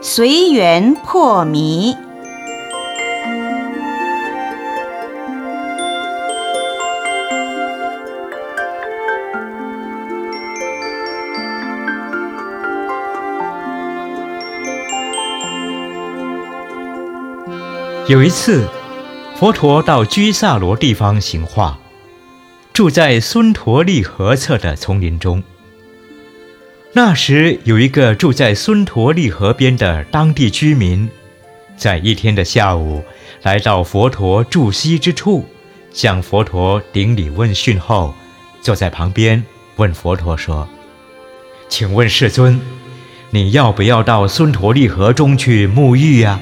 随缘破迷。有一次，佛陀到居萨罗地方行化，住在孙陀利河侧的丛林中。那时，有一个住在孙陀利河边的当地居民，在一天的下午来到佛陀住息之处，向佛陀顶礼问讯后，坐在旁边问佛陀说：“请问世尊，你要不要到孙陀利河中去沐浴呀？”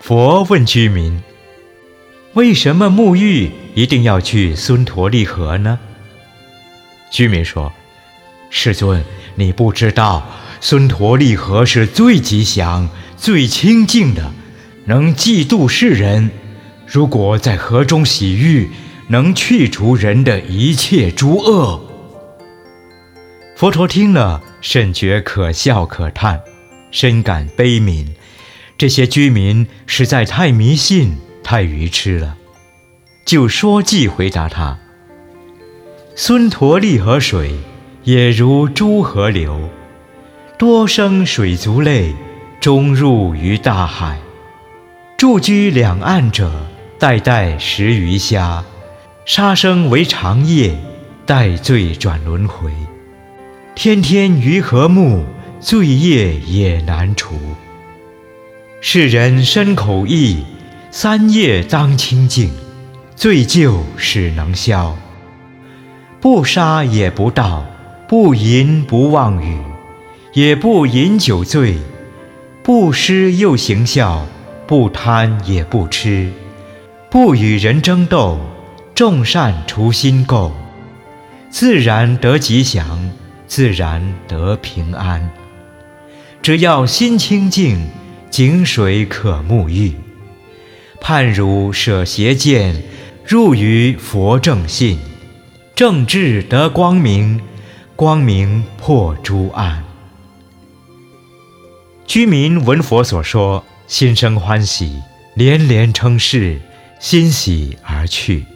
佛问居民：“为什么沐浴一定要去孙陀利河呢？”居民说：“世尊，你不知道，孙陀利河是最吉祥、最清净的，能济度世人。如果在河中洗浴，能去除人的一切诸恶。”佛陀听了，甚觉可笑可叹，深感悲悯。这些居民实在太迷信、太愚痴了，就说记回答他：“孙陀利河水也如诸河流，多生水族类，终入于大海。住居两岸者，代代食鱼虾，杀生为长业，待罪转轮回。天天于河木，罪业也难除。”世人身口意，三业当清净，罪疚始能消。不杀也不盗，不淫不妄语，也不饮酒醉，不施又行孝，不贪也不痴，不与人争斗，众善除心垢，自然得吉祥，自然得平安。只要心清净。井水可沐浴，盼汝舍邪见，入于佛正信，正智得光明，光明破诸暗。居民闻佛所说，心生欢喜，连连称是，欣喜而去。